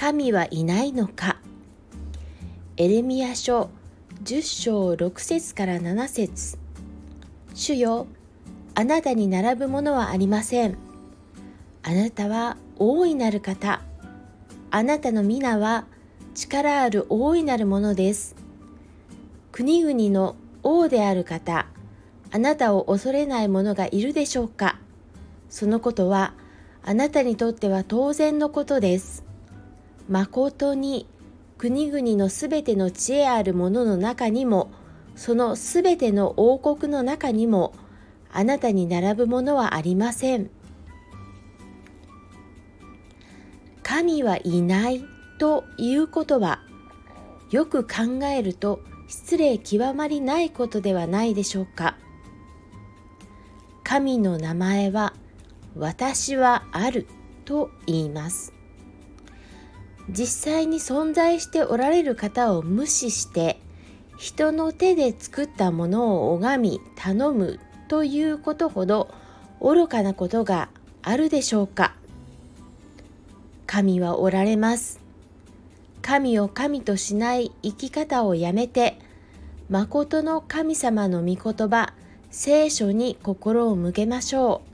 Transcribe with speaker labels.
Speaker 1: 神はいないのか？エレミア書10章6節から7節。主よあなたに並ぶものはありません。あなたは大いなる方。あなたの皆は力ある大いなるものです。国々の王である方。あなたを恐れない者がいるでしょうか？そのことはあなたにとっては当然のことです。まことに国々のすべての知恵あるものの中にもそのすべての王国の中にもあなたに並ぶものはありません。神はいないということはよく考えると失礼極まりないことではないでしょうか。神の名前は私はあると言います。実際に存在しておられる方を無視して人の手で作ったものを拝み頼むということほど愚かなことがあるでしょうか。神はおられます。神を神としない生き方をやめて誠の神様の御言葉聖書に心を向けましょう。